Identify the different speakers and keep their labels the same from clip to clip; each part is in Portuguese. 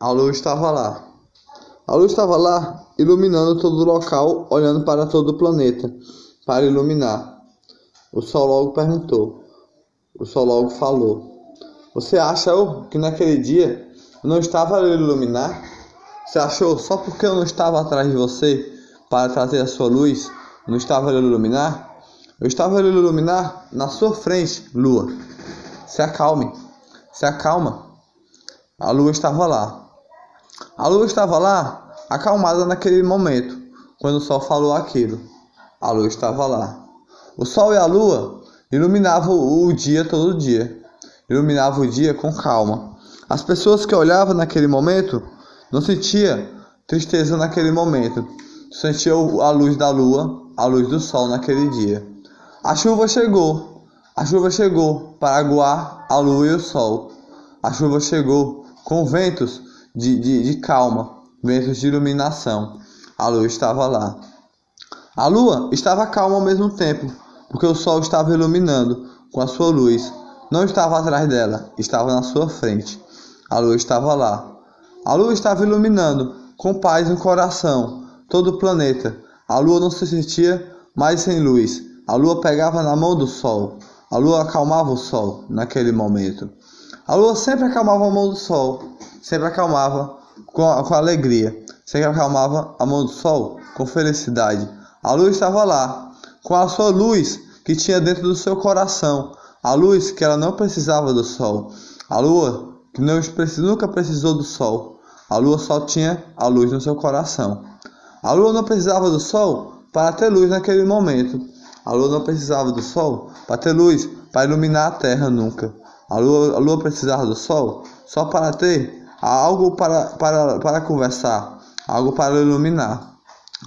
Speaker 1: A lua estava lá. A lua estava lá, iluminando todo o local, olhando para todo o planeta, para iluminar. O sol logo perguntou. O sol logo falou: Você acha que naquele dia eu não estava a iluminar? Você achou só porque eu não estava atrás de você para trazer a sua luz, não estava a iluminar? Eu estava a iluminar na sua frente, lua. Se acalme, se acalma. A lua estava lá. A lua estava lá, acalmada naquele momento, quando o sol falou aquilo. A lua estava lá. O sol e a lua iluminavam o dia todo dia. Iluminavam o dia com calma. As pessoas que olhavam naquele momento não sentiam tristeza naquele momento. Sentiam a luz da lua, a luz do sol naquele dia. A chuva chegou a chuva chegou para aguar a lua e o sol. A chuva chegou com ventos de, de, de calma, ventos de iluminação. A lua estava lá. A lua estava calma ao mesmo tempo, porque o sol estava iluminando com a sua luz. Não estava atrás dela, estava na sua frente. A lua estava lá. A lua estava iluminando com paz no coração todo o planeta. A lua não se sentia mais sem luz. A lua pegava na mão do sol. A lua acalmava o sol naquele momento. A lua sempre acalmava a mão do sol, sempre acalmava com, com alegria, sempre acalmava a mão do sol com felicidade. A lua estava lá, com a sua luz que tinha dentro do seu coração, a luz que ela não precisava do sol, a lua que não, nunca precisou do sol, a lua só tinha a luz no seu coração. A lua não precisava do sol para ter luz naquele momento. A lua não precisava do sol para ter luz, para iluminar a terra nunca. A lua, a lua precisava do sol só para ter algo para, para, para conversar, algo para iluminar.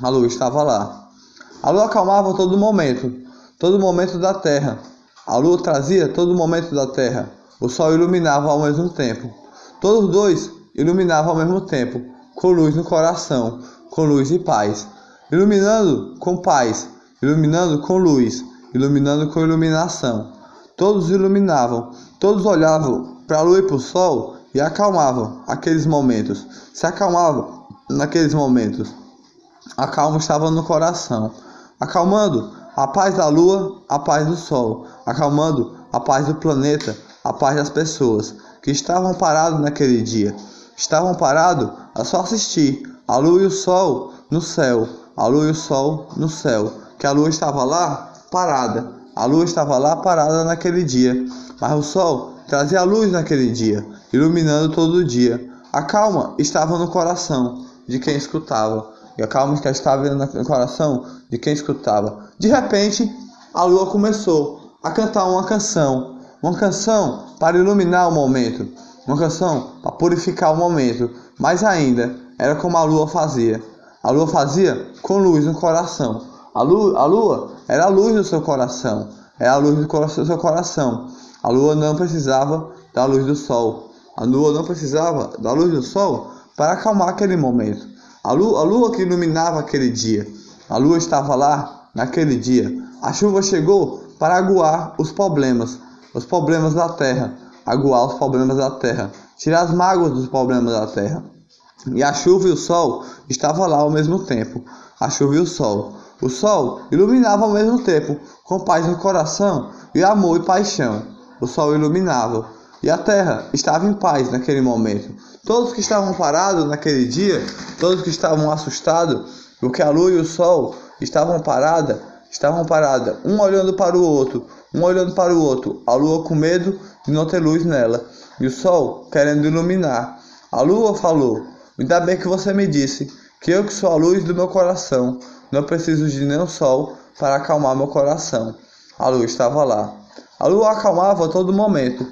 Speaker 1: A lua estava lá. A lua acalmava todo momento, todo momento da terra. A lua trazia todo momento da terra. O sol iluminava ao mesmo tempo. Todos dois iluminavam ao mesmo tempo, com luz no coração, com luz e paz. Iluminando com paz, iluminando com luz, iluminando com iluminação. Todos iluminavam, todos olhavam para a lua e para o sol e acalmavam aqueles momentos, se acalmavam naqueles momentos. A calma estava no coração, acalmando a paz da lua, a paz do sol, acalmando a paz do planeta, a paz das pessoas que estavam parados naquele dia. Estavam parados a só assistir a lua e o sol no céu, a lua e o sol no céu, que a lua estava lá parada. A lua estava lá parada naquele dia, mas o sol trazia a luz naquele dia, iluminando todo o dia. A calma estava no coração de quem escutava, e a calma que estava no coração de quem escutava. De repente, a lua começou a cantar uma canção, uma canção para iluminar o momento, uma canção para purificar o momento. Mais ainda, era como a lua fazia. A lua fazia com luz no coração. A lua, a lua era a luz do seu coração, é a luz do seu coração. A lua não precisava da luz do sol. A lua não precisava da luz do sol para acalmar aquele momento. A lua, a lua que iluminava aquele dia. A lua estava lá naquele dia. A chuva chegou para aguar os problemas, os problemas da terra, aguar os problemas da terra, tirar as mágoas dos problemas da terra. E a chuva e o sol estavam lá ao mesmo tempo. A chuva e o sol. O sol iluminava ao mesmo tempo, com paz no coração e amor e paixão. O sol iluminava, e a terra estava em paz naquele momento. Todos que estavam parados naquele dia, todos que estavam assustados, porque a lua e o sol estavam paradas, estavam paradas, um olhando para o outro, um olhando para o outro, a lua com medo de não ter luz nela, e o sol querendo iluminar. A lua falou: Ainda bem que você me disse que eu que sou a luz do meu coração, não preciso de nenhum sol para acalmar meu coração. A lua estava lá. A lua acalmava todo momento.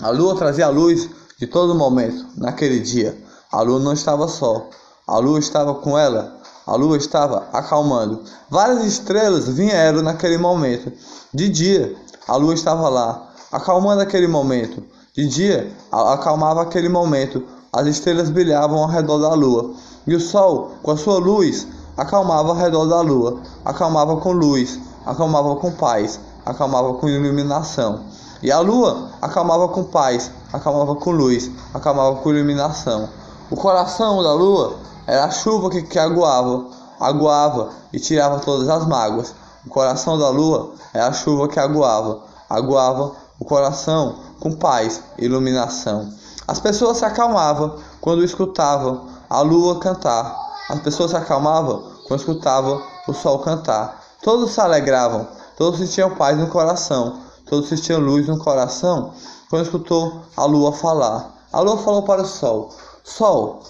Speaker 1: A lua trazia a luz de todo momento, naquele dia. A lua não estava só. A lua estava com ela. A lua estava acalmando. Várias estrelas vieram naquele momento. De dia, a lua estava lá, acalmando aquele momento. De dia, acalmava aquele momento. As estrelas brilhavam ao redor da lua. E o sol, com a sua luz, acalmava ao redor da lua, acalmava com luz, acalmava com paz, acalmava com iluminação. E a lua acalmava com paz, acalmava com luz, acalmava com iluminação. O coração da lua era a chuva que, que aguava, aguava e tirava todas as mágoas. O coração da lua era a chuva que aguava, aguava o coração com paz iluminação. As pessoas se acalmavam quando escutavam a lua cantar. As pessoas se acalmavam quando escutavam o sol cantar. Todos se alegravam, todos sentiam paz no coração, todos sentiam luz no coração quando escutou a lua falar. A lua falou para o sol: Sol,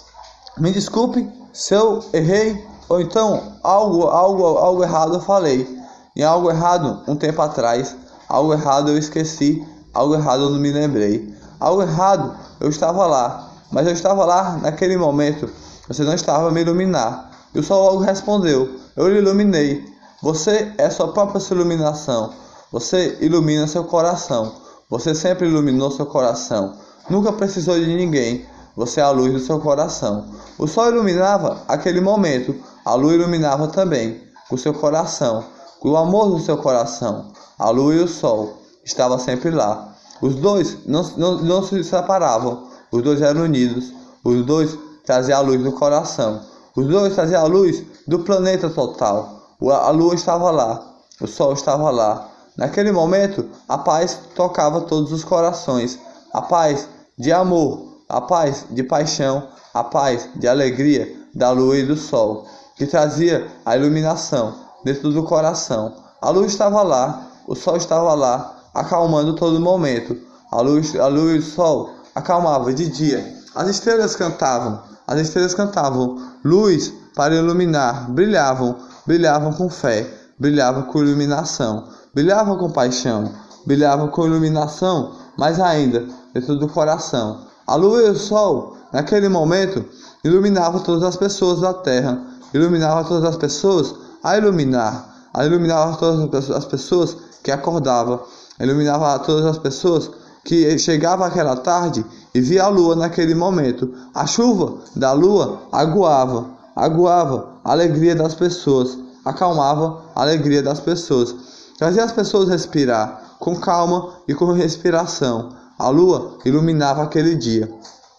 Speaker 1: me desculpe se eu errei ou então algo, algo, algo errado eu falei. Em algo errado um tempo atrás, algo errado eu esqueci, algo errado eu não me lembrei. Algo errado eu estava lá, mas eu estava lá naquele momento. Você não estava a me iluminar. E o sol logo respondeu: Eu lhe iluminei. Você é sua própria iluminação. Você ilumina seu coração. Você sempre iluminou seu coração. Nunca precisou de ninguém. Você é a luz do seu coração. O sol iluminava aquele momento, a lua iluminava também o seu coração, o amor do seu coração. A lua e o sol estavam sempre lá. Os dois não, não, não se separavam, os dois eram unidos, os dois traziam a luz do coração, os dois traziam a luz do planeta total. A lua estava lá, o sol estava lá. Naquele momento, a paz tocava todos os corações, a paz de amor, a paz de paixão, a paz de alegria da lua e do sol, que trazia a iluminação dentro do coração. A luz estava lá, o sol estava lá, acalmando todo momento. A luz, a luz e o sol acalmava de dia. As estrelas cantavam, as estrelas cantavam, luz para iluminar, brilhavam, brilhavam com fé, brilhavam com iluminação, brilhavam com paixão, brilhavam com iluminação, mas ainda dentro do coração. A lua e o sol, naquele momento, iluminavam todas as pessoas da terra, iluminavam todas as pessoas a iluminar, a iluminava todas as pessoas que acordavam, iluminava todas as pessoas que chegavam aquela tarde e via a lua naquele momento. A chuva da lua aguava, aguava alegria das pessoas, acalmava a alegria das pessoas, fazia as pessoas respirar com calma e com respiração. A lua iluminava aquele dia.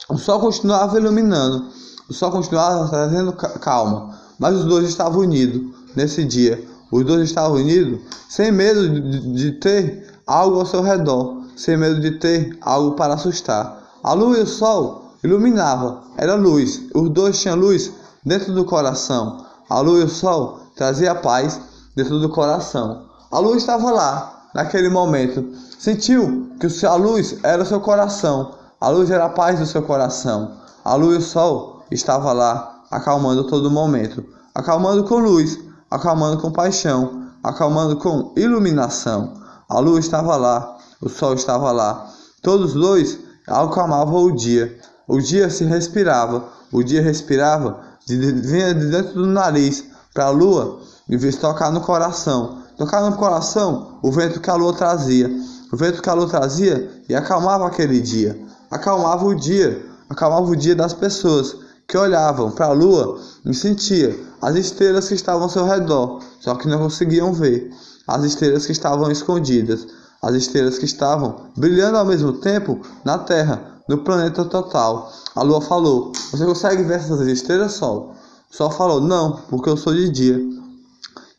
Speaker 1: O sol continuava iluminando, o sol continuava trazendo calma, mas os dois estavam unidos nesse dia. Os dois estavam unidos sem medo de, de ter algo ao seu redor, sem medo de ter algo para assustar. A lua e o sol iluminava, era luz. Os dois tinham luz dentro do coração. A lua e o sol trazia paz dentro do coração. A lua estava lá, naquele momento, Sentiu que a luz era o seu coração, a luz era a paz do seu coração. A luz e o sol estavam lá, acalmando todo momento, acalmando com luz, acalmando com paixão, acalmando com iluminação. A luz estava lá, o sol estava lá. Todos dois acalmavam o dia. O dia se respirava, o dia respirava, vinha de dentro do nariz para a lua e tocar no coração. Tocar no coração o vento que a lua trazia. O vento calor trazia e acalmava aquele dia, acalmava o dia, acalmava o dia das pessoas que olhavam para a lua e sentiam as estrelas que estavam ao seu redor, só que não conseguiam ver, as estrelas que estavam escondidas, as estrelas que estavam brilhando ao mesmo tempo na Terra, no planeta total. A lua falou: Você consegue ver essas estrelas, Sol? O Sol falou: Não, porque eu sou de dia.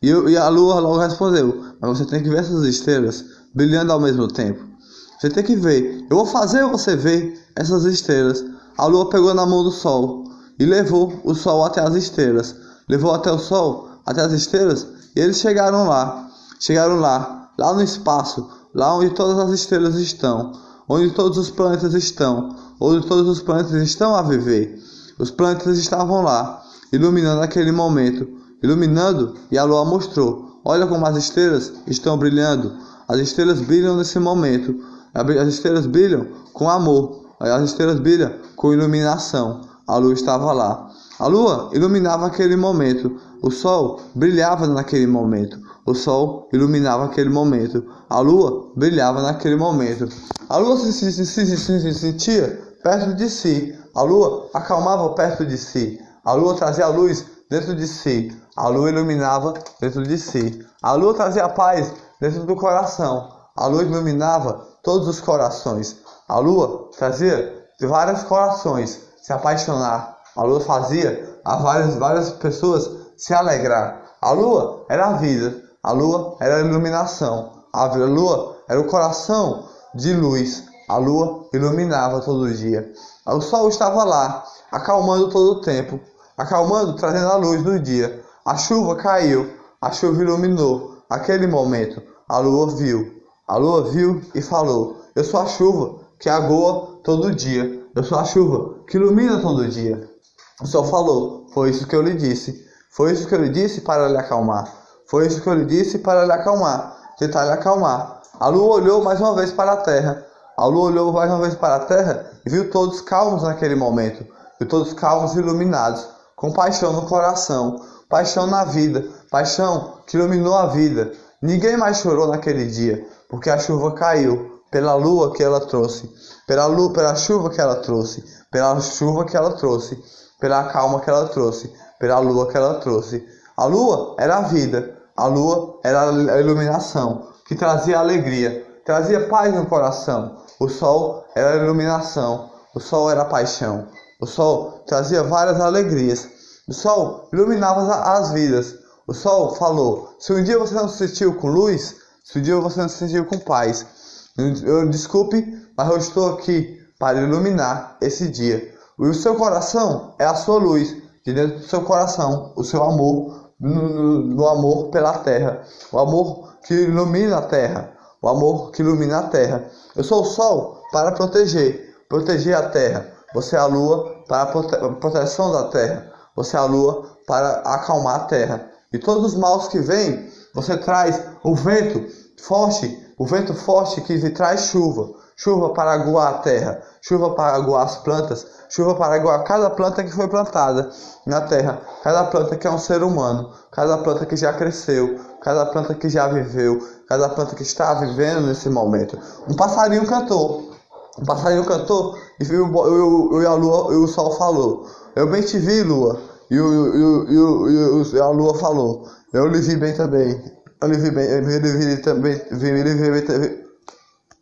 Speaker 1: E, eu, e a lua logo respondeu: Mas você tem que ver essas estrelas brilhando ao mesmo tempo. Você tem que ver. Eu vou fazer você ver essas estrelas. A lua pegou na mão do sol e levou o sol até as estrelas. Levou até o sol, até as estrelas, e eles chegaram lá. Chegaram lá, lá no espaço, lá onde todas as estrelas estão, onde todos os planetas estão, onde todos os planetas estão a viver. Os planetas estavam lá, iluminando aquele momento, iluminando, e a lua mostrou: olha como as estrelas estão brilhando as estrelas brilham nesse momento. As estrelas brilham com amor. As estrelas brilham com iluminação. A lua estava lá. A lua iluminava aquele momento. O sol brilhava naquele momento. O sol iluminava aquele momento. A lua brilhava naquele momento. A lua se, se, se, se sentia perto de si. A lua acalmava perto de si. A lua trazia a luz dentro de si. A lua iluminava dentro de si. A lua trazia paz dentro do coração. A lua iluminava todos os corações. A lua trazia vários corações se apaixonar A lua fazia a várias, várias pessoas se alegrar. A lua era a vida, a lua era a iluminação, a lua era o coração de luz. A lua iluminava todo dia. O sol estava lá, acalmando todo o tempo, acalmando, trazendo a luz do dia. A chuva caiu, a chuva iluminou aquele momento. A lua viu, a lua viu e falou: Eu sou a chuva que agoa todo dia. Eu sou a chuva que ilumina todo dia. O sol falou: Foi isso que eu lhe disse. Foi isso que eu lhe disse para lhe acalmar. Foi isso que eu lhe disse para lhe acalmar. Tentar lhe acalmar. A lua olhou mais uma vez para a terra a lua olhou mais uma vez para a terra e viu todos calmos naquele momento, viu todos calmos e iluminados, com paixão no coração, paixão na vida, paixão que iluminou a vida. Ninguém mais chorou naquele dia, porque a chuva caiu pela lua que ela trouxe, pela lua, pela chuva que ela trouxe, pela chuva que ela trouxe, pela calma que ela trouxe, pela lua que ela trouxe. A lua era a vida, a lua era a iluminação que trazia alegria, trazia paz no coração, o sol era iluminação, o sol era paixão, o sol trazia várias alegrias, o sol iluminava as vidas. O sol falou: se um dia você não se sentiu com luz, se um dia você não se sentiu com paz, eu desculpe, mas eu estou aqui para iluminar esse dia. E o seu coração é a sua luz, de dentro do seu coração, o seu amor, no, no, no amor pela terra, o amor que ilumina a terra, o amor que ilumina a terra. Eu sou o sol para proteger, proteger a terra. Você é a lua para a prote proteção da terra. Você é a lua para acalmar a terra. E todos os maus que vêm, você traz o vento forte, o vento forte que traz chuva. Chuva para aguar a terra, chuva para aguar as plantas, chuva para aguar cada planta que foi plantada na terra, cada planta que é um ser humano, cada planta que já cresceu, cada planta que já viveu, cada planta que está vivendo nesse momento. Um passarinho cantou, um passarinho cantou e eu, eu, a lua, e o sol falou: Eu bem te vi, lua. E, o, e, e a lua falou: Eu lhe vi bem também. Eu lhe vi bem, eu lhe vi também, vi também.